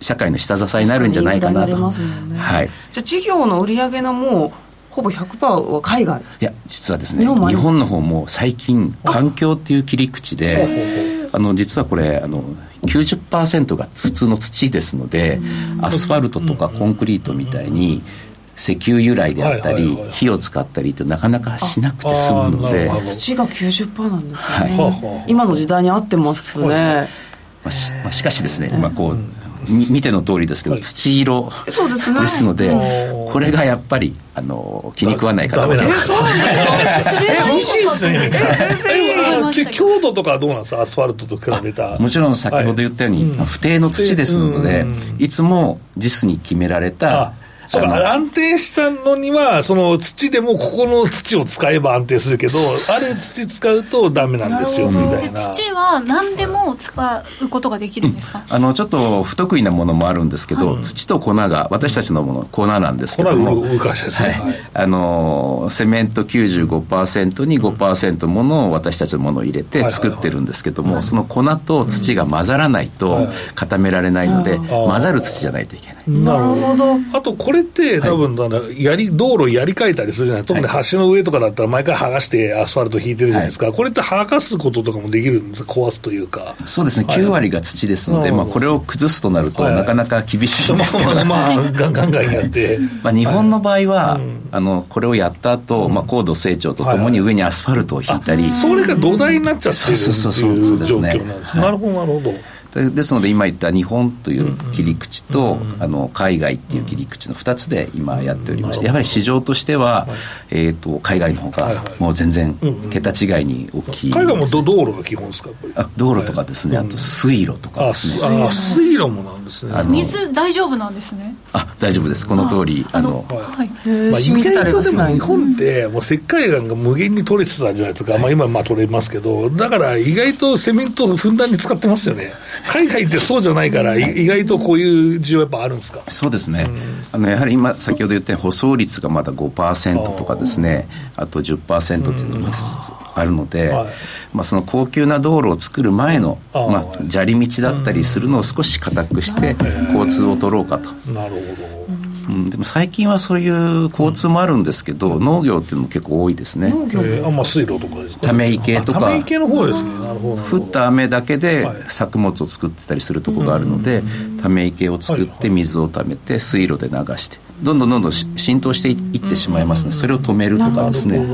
社会の下支えになるんじゃないかなと。ね、はい、じゃあ事業の売り上げのもうほぼ100%は海外？いや実はですね日本の方も最近環境っていう切り口であの実はこれあの90%が普通の土ですのでアスファルトとかコンクリートみたいに石油由来であったり、火を使ったりってなかなかしなくて済むので。土が90%なんですね、はい、今の時代に合ってますね、まあしまあ、しかしですね、まあ、こう見ての通りですけど、土色ですので、これがやっぱりあの気に食わない方が美味しいですね。強度とかどうなんですか？アスファルトと比べた。もちろん先ほど言ったように、不定の土ですので、い。つも JIS に決められたそうか、安定したのには、その土でもここの土を使えば安定するけど、あれ土使うとダメなんですよ、みたいな。土は何でも使うことができるんですか、うん、あの、ちょっと不得意なものもあるんですけど、はい、土と粉が、私たちのもの、粉なんですけども、粉ですね。はい。あの、セメント95%に5%ものを私たちのものを入れて作ってるんですけども、その粉と土が混ざらないと固められないので、混ざる土じゃないといけない。なるほど。あと、これって、多分、はい、やり、道路やり替えたりするじゃない？特に橋の上とかだったら、毎回剥がしてアスファルト引いてるじゃないですか。はい、これって剥がすこととかもできるんですか？壊すというか。そうですね。9割が土ですので、まあ、これを崩すとなると、なかなか厳しいんですけど、まあ、まあ、ガンガンガンやって。まあ、日本の場合は、あの、これをやった後、まあ、高度成長とともに上にアスファルトを引いたり。それが土台になっちゃってるっていう状況なんですね。なるほど、なるほど。ですので今言った日本という切り口と、あの海外っていう切り口の2つで今やっておりまして、やはり市場としては、えー、と海外の方がもう全然桁違いに大きい、海外も道路が基本ですかあ道路とかですね、あと水路とかですね。あ水路。もなんですね水大丈夫なんですね。あ大丈夫です。この通りあの。はい、まあ、意外とでも日本ってもう石灰岩が無限に取れてたじゃないですか、まあ、今まあ取れますけど。だから意外とセメントをふんだんに使ってますよね。海外ってそうじゃないから意外とこういう需要やっぱあるんですか？そうですね、あのやはり今先ほど言ったように舗装率がまだ5%とかですね。あと10%っていうのがあるので、まあ、その高級な道路を作る前の、まあ、砂利道だったりするのを少し硬くして交通を取ろうかと。なるほどうん、でも最近はそういう交通もあるんですけど、うん、農業っていうのも結構多いですね。農業あまあ、水路とかですか、ため池とか、ため池の方ですね、なるほど。降った雨だけで作物を作ってたりするところがあるので、ため池を作って水をためて、水路で流して、どんどんどんどん浸透していってしまいますので、それを止めるとかですね。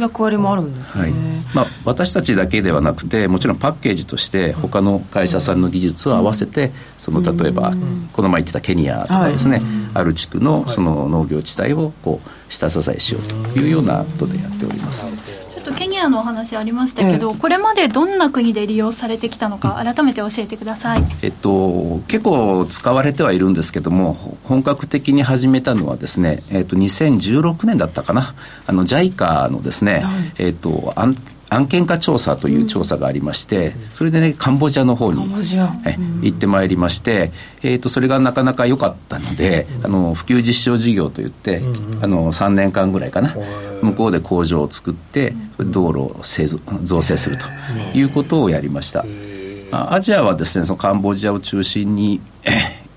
役割もあるんですね、はい。まあ、私たちだけではなくてもちろんパッケージとして他の会社さんの技術を合わせてその例えばこの前言ってたケニアとかですね、ある地区のその農業地帯をこう下支えしようというようなことでやっております。とケニアのお話ありましたけど、これまでどんな国で利用されてきたのか、改めて教えてください、えっと、結構使われてはいるんですけども、本格的に始めたのはですね、えっと、2016年だったかな、あの JICA のですね、はい、えっと、案件化調査という調査がありまして、それでね、カンボジアの方に行ってまいりまして、えー、とそれがなかなか良かったので、あの普及実証事業といって、あの3年間ぐらいかな、向こうで工場を作って、道路を製造造成するということをやりました。アジアはですね、そのカンボジアを中心に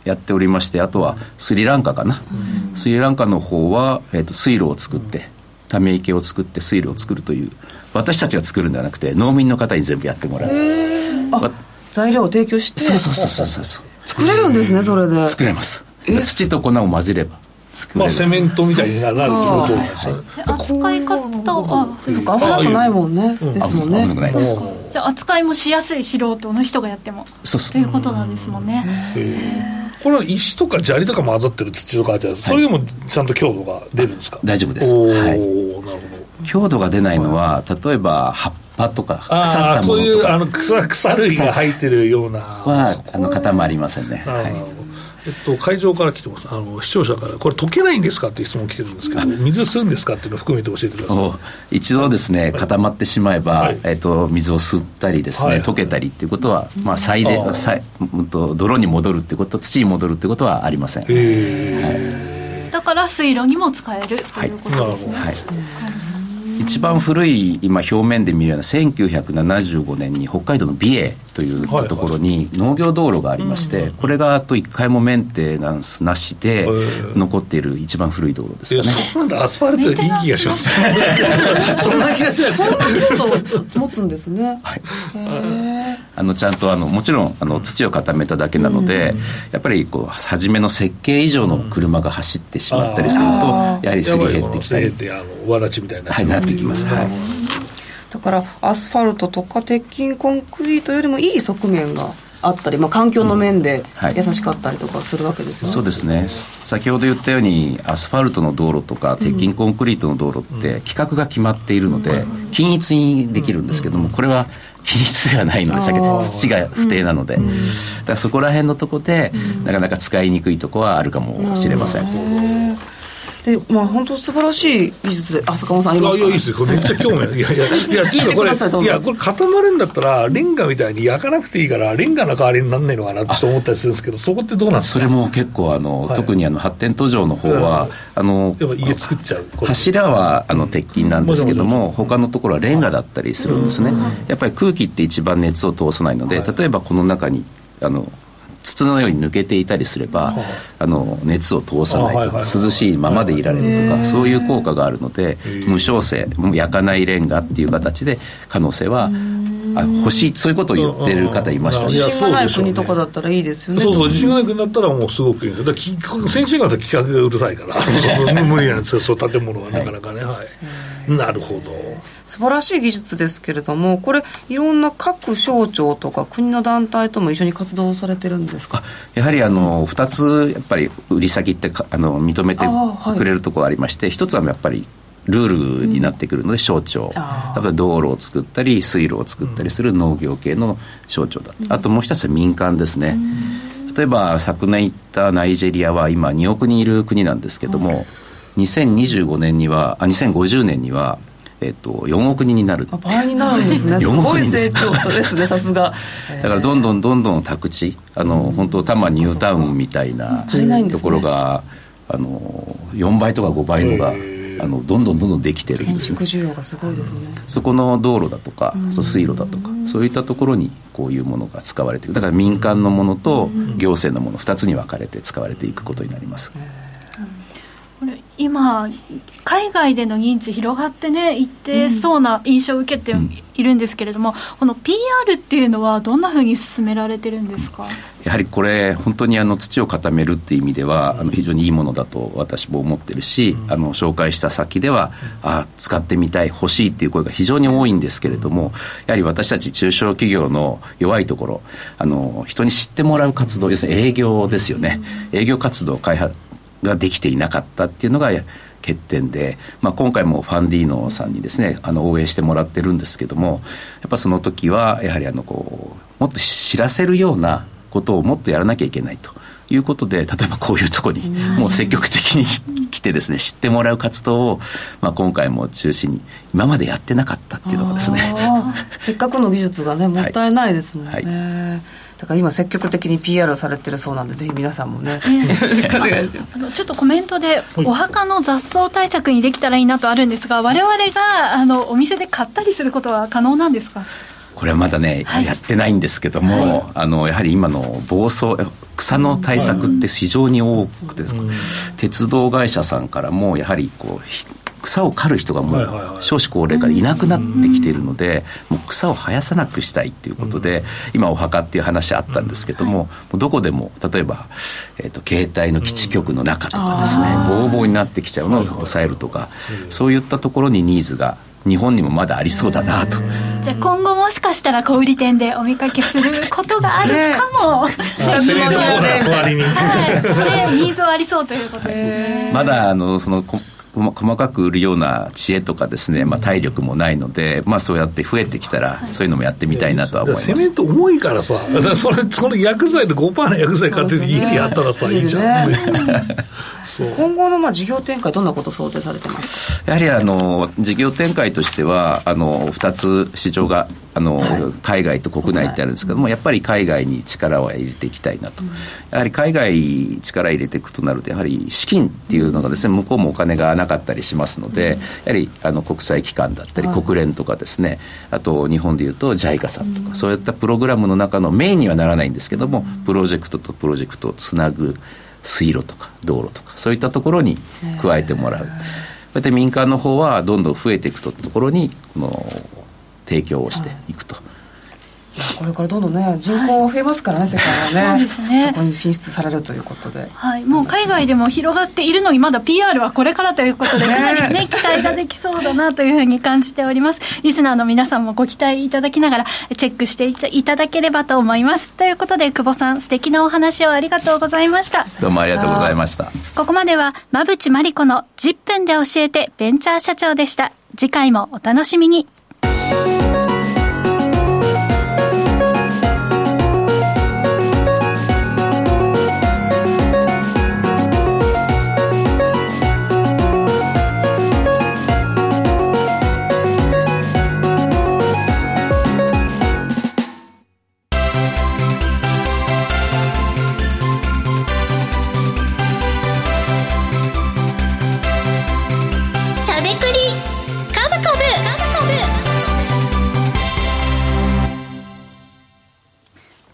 やっておりまして、あとはスリランカかな、スリランカの方は、えー、と水路を作って、ため池を作って水路を作るという私たちが作るんではなくて農民の方に全部やってもらう。材料を提供して？そうそうそうそうそう作れるんですねそれで。作れます。土と粉を混ぜればまあ、セメントみたいになるそ扱い方あそうか危なくないもんね。ですもんね。じゃあ扱いもしやすい素人の人がやっても。そうそう。ということなんですもんね。これは石とか砂利とか混ざってる土とかじゃそれでもちゃんと強度が出るんですか？大丈夫です。はい。なるほど強度が出ないのは例えば葉っぱとか腐ったものとか。そういうあの草草類が入ってるようなはあの塊ありませんね。はい。えっと、会場から来てます。あの視聴者からこれ溶けないんですかっていう質問来てるんですけど水吸うんですかっていうのを含めて教えてください。一度ですね固まってしまえば、はい、えっと、水を吸ったりですね、はい、溶けたりっていうことは、まあ、再で再と泥に戻るってこと土に戻るってことはありません、はい、だから水路にも使えるということですね、はい一番古い今表面で見るような1975年に北海道の美瑛というところに農業道路がありまして、これがあと1回もメンテナンスなしで残っている一番古い道路ですよね。そうなんだ。アスファルトいい気がします そんな気がしないそんなこと持つんですね。はい。あのちゃんとあのもちろんあの土を固めただけなので、やっぱりこう初めの設計以上の車が走ってしまったりすると、やはりすり減ってきたり。わらちみたいな、はい、なってきます。はい。だからアスファルトとか鉄筋コンクリートよりもいい側面があったり、まあ、環境の面で優しかったりとかするわけですよね、そうですね。先ほど言ったようにアスファルトの道路とか鉄筋コンクリートの道路って規格が決まっているので、均一にできるんですけどもこれは均一ではないので先土が不定なので、だからそこら辺のとこで、なかなか使いにくいとこはあるかもしれません。でまあ本当素晴らしい技術であ坂本さんありますか？いやいいですよ。これめっちゃ興味ある。いやいやい やっていうかこれいやこれ固まるんだったらレンガみたいに焼かなくていいからレンガの代わりになんないのかなって思ったりするんですけどそこってどうなんですか？それも結構あの、はい、特にあの発展途上の方は、うん、あのやっぱ家作っちゃう柱はあの鉄筋なんですけども、うん、他のところはレンガだったりするんですね、うん、やっぱり空気って一番熱を通さないので、はい、例えばこの中にあの筒のように抜けていたりすれば、あの熱を通さないとか、涼しいままでいられるとか、そういう効果があるので、無焼性、焼かないレンガっていう形で、可能性は。あ欲しいそういうことを言ってる方いましたね。自信がない国とかだったらいいですよね。そうそう、自信がない国だったらもうすごくいい。んです先進型規格がうるさいから、無理なんですよ、そう建物はなかなかね。はいなるほど。素晴らしい技術ですけれどもこれいろんな各省庁とか国の団体とも一緒に活動されてるんですか？やはりあの2つやっぱり売り先ってあの認めてくれるところありまして、はい、1つはやっぱりルールになってくるので、省庁、例えば道路を作ったり、水路を作ったりする農業系の省庁だ、あともう一つは民間ですね。例えば昨年行ったナイジェリアは今2億人いる国なんですけども、2025年にはあ2050年にはえっと、4億人になる。倍になるんですね。す。ごい成長ですねさすが。だからどんどんどんどん宅地あの、本当多摩ニュータウンみたいなところが、あの4倍とか5倍のがあのどんどんどんどんできてるんです。ね需要がすごいですね。そこの道路だとか、う水路だとかそういったところにこういうものが使われていく。だから民間のものと行政のもの2つに分かれて使われていくことになります、これ今海外での認知広がってねいってそうな印象を受けているんですけれども、うん、この PR っていうのはどんなふうに進められてるんですか？やはりこれ本当にあの土を固めるっていう意味ではあの非常にいいものだと私も思ってるし、あの紹介した先ではあ使ってみたい欲しいっていう声が非常に多いんですけれどもやはり私たち中小企業の弱いところあの人に知ってもらう活動要す。るに営業ですよね。営業活動開発ができていなかったっていうのが欠点で、まあ、今回もファンディーノさんにですねあの応援してもらってるんですけどもやっぱその時はやはりあのこうもっと知らせるようなことをもっとやらなきゃいけないと。いうことで例えばこういうところにもう積極的に 来てですね知ってもらう活動を、まあ、今回も中心に今までやってなかったっていうのがですね。せっかくの技術がねもったいないですもんね、はいはいだから今積極的に PR されてるそうなんでぜひ皆さんもね、ちょっとコメントでお墓の雑草対策にできたらいいなとあるんですが我々があのお店で買ったりすることは可能なんですか？これはまだね、はい、やってないんですけども、はい、あのやはり今の暴走草の対策って非常に多くて、うん、鉄道会社さんからもやはりこう草を刈る人がもう少子高齢化でいなくなってきているので、もう草を生やさなくしたいっていうことで、今お墓っていう話あったんですけども、どこでも例えば、えー、と携帯の基地局の中とかですね、ボーボーになってきちゃうのを抑えるとか、そういったところにニーズが日本にもまだありそうだなと。じゃあ今後もしかしたら小売店でお見かけすることがあるかも、ね、はい、ニーズはありそうということですね。まだあのその細かく売るような知恵とかですね、まあ、体力もないので、まあ、そうやって増えてきたら、そういうのもやってみたいなとは思います。セメント重いからさ、それその薬剤で5%の薬剤買って家でやったらさ、いいじゃん。今後のまあ事業展開、どんなこと想定されてます？やはりあの事業展開としては、あの2つ市場があの、はい、海外と国内ってあるんですけども、やっぱり海外に力を入れていきたいなと、うん、やはり海外力入れていくとなると、やはり資金っていうのがですね、向こうもお金がなかったりしますので、うん、やはりあの国際機関だったり、国連とかですね、あと日本でいうと JICA さんとか、うん、そういったプログラムの中のメインにはならないんですけども、プロジェクトとプロジェクトをつなぐ水路とか道路とか、そういったところに加えてもらう。こうやって民間の方はどんどん増えていくところに、もう提供をしていくと。これからどんどんね人口増えますからね、はい、世界はね。そうですね。そこに進出されるということで、はい、もう海外でも広がっているのにまだ PR はこれからということでかなりね期待ができそうだなというふうに感じております。リスナーの皆さんもご期待いただきながらチェックしていただければと思います。ということで久保さん素敵なお話をありがとうございました。どうもありがとうございました。ここまでは馬淵真理子の10分で教えてベンチャー社長でした。次回もお楽しみに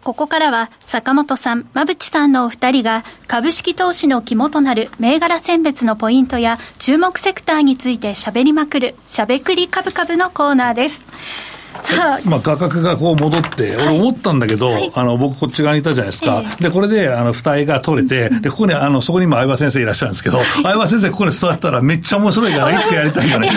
ここからは坂本さん、馬淵さんのお二人が株式投資の肝となる銘柄選別のポイントや注目セクターについて喋りまくるしゃべくり株株のコーナーです。さあ、まあ、価格がこう戻って、俺思ったんだけど、はいあの、僕こっち側にいたじゃないですか。えで、これで、あの、二重が取れて、で、ここに、あの、そこにも相葉先生いらっしゃるんですけど、相葉先生ここに座ったらめっちゃ面白いから、いつかやりたいから。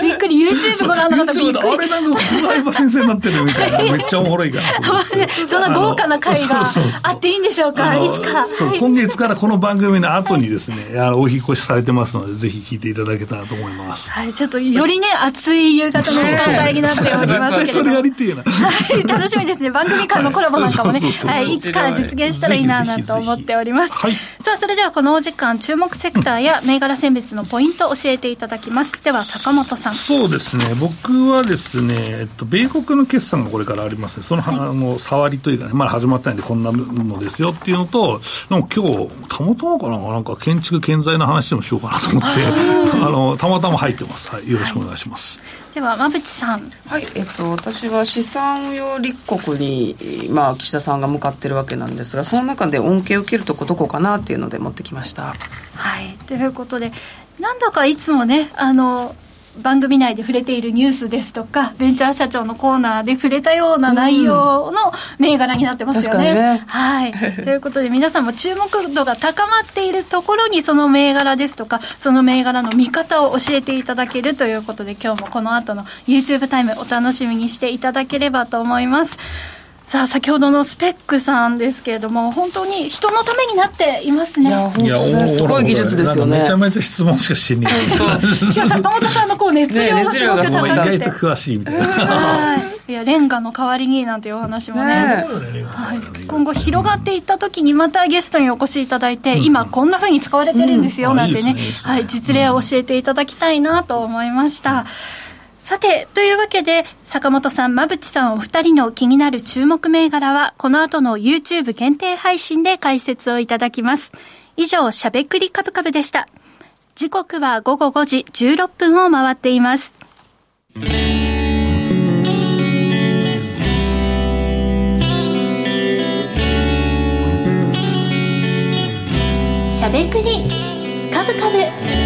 びっくり YouTube ご覧の方びっくりあれなんか、相葉先生になってるみたいな、めっちゃおもろいから。そんな豪華な会があっていいんでしょうかいつか今月からこの番組の後にですね、あの、お引っ越しされてますので、ぜひ聞いていただけたらと思います。はい、ちょっとよりね、暑い夕方の時間帯になっておりますけれそれやども。りてえな。はい、楽しみですね。番組間のコラボなんかもねはい、いつか実現したらいいななと思っております。はいさあ、それではこのお時間、注目セクターや銘柄選別のポイントを教えていただきます。では、坂本さん。そうですね、僕はですね、えっと、米国の決算がこれからありますね、その,、あの触りというかね、まだ始まったんで、こんなのですよっていうのと、でも今日たまたまかな、なんか建築建材の話でもしようかなと思って、あ のたまたま入ってます、はい、よろしくお願いします。では、馬淵さん。はい、えっと、私は資産運用立国に、まあ、岸田さんが向かってるわけなんですが、その中で恩恵を受けるとこどこかなっていうので持ってきました。はい、ということで、なんだかいつもね、あの、番組内で触れているニュースですとか、ベンチャー社長のコーナーで触れたような内容の銘柄になってますよね。ねはい。ということで、皆さんも注目度が高まっているところに、その銘柄ですとか、その銘柄の見方を教えていただけるということで、今日もこの後の YouTube タイムお楽しみにしていただければと思います。さあ、先ほどのスペックさんですけれども、本当に人のためになっていますね。いや、本当ですごい技術ですよね。めちゃめちゃ質問しかしてね いや坂本さんのこう熱量がすごく高くて、意外と詳しいみたいな。はい、いやレンガの代わりになんていうお話もね。ね。はい、今後広がっていった時にまたゲストにお越しいただいて、今こんな風に使われてるんですよ、うん。なんてね。ね。はい、実例を教えていただきたいなと思いました。さて、というわけで、坂本さん、馬淵さんお二人の気になる注目銘柄は、この後の YouTube 限定配信で解説をいただきます。以上、しゃべくりカブカブでした。時刻は午後5時16分を回っています。しゃべくりカブカブ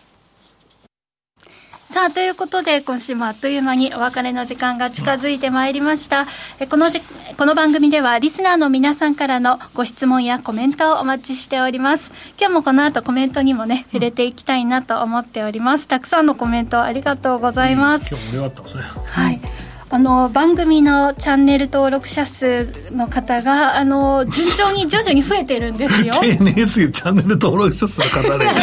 さあ、ということで、今週もあっという間にお別れの時間が近づいてまいりました。えこのじこの番組では、リスナーの皆さんからのご質問やコメントをお待ちしております。今日もこの後コメントにもね、触れていきたいなと思っております。たくさんのコメントありがとうございます。今日盛り上がってますね。はい。あの番組のチャンネル登録者数の方があの順調に徐々に増えてるんですよ。丁寧すぎるチャンネル登録者数の方で。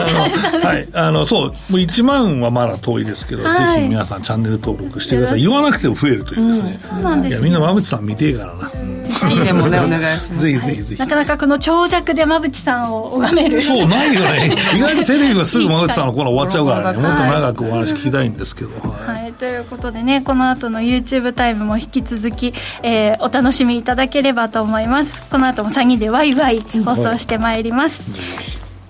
あの、はい。あの、そう、もう1万はまだ遠いですけど、はいぜひ皆さんチャンネル登録してください。言わなくても増えるというですね。そうなんですいや、みんな馬淵さん見てえからな。うんいいねもね、お願いします。ぜひぜひぜひな。かなかこの長尺で馬淵さんを拝める。そう、ないよね。意外とテレビがすぐ馬淵さんのコーナー終わっちゃうからね。もっと長くお話聞きたいんですけど。はいはい、ということでねこの後の YouTube タイムも引き続き、えーお楽しみいただければと思います。この後も3人でワイワイ放送してまいります、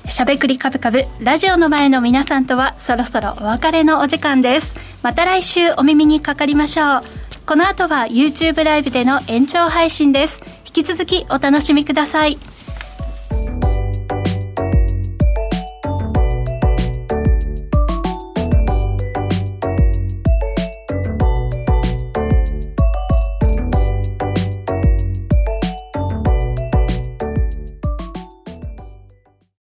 しゃべくりカブカブラジオの前の皆さんとはそろそろお別れのお時間です。また来週お耳にかかりましょう。この後は YouTube ライブでの延長配信です。引き続きお楽しみください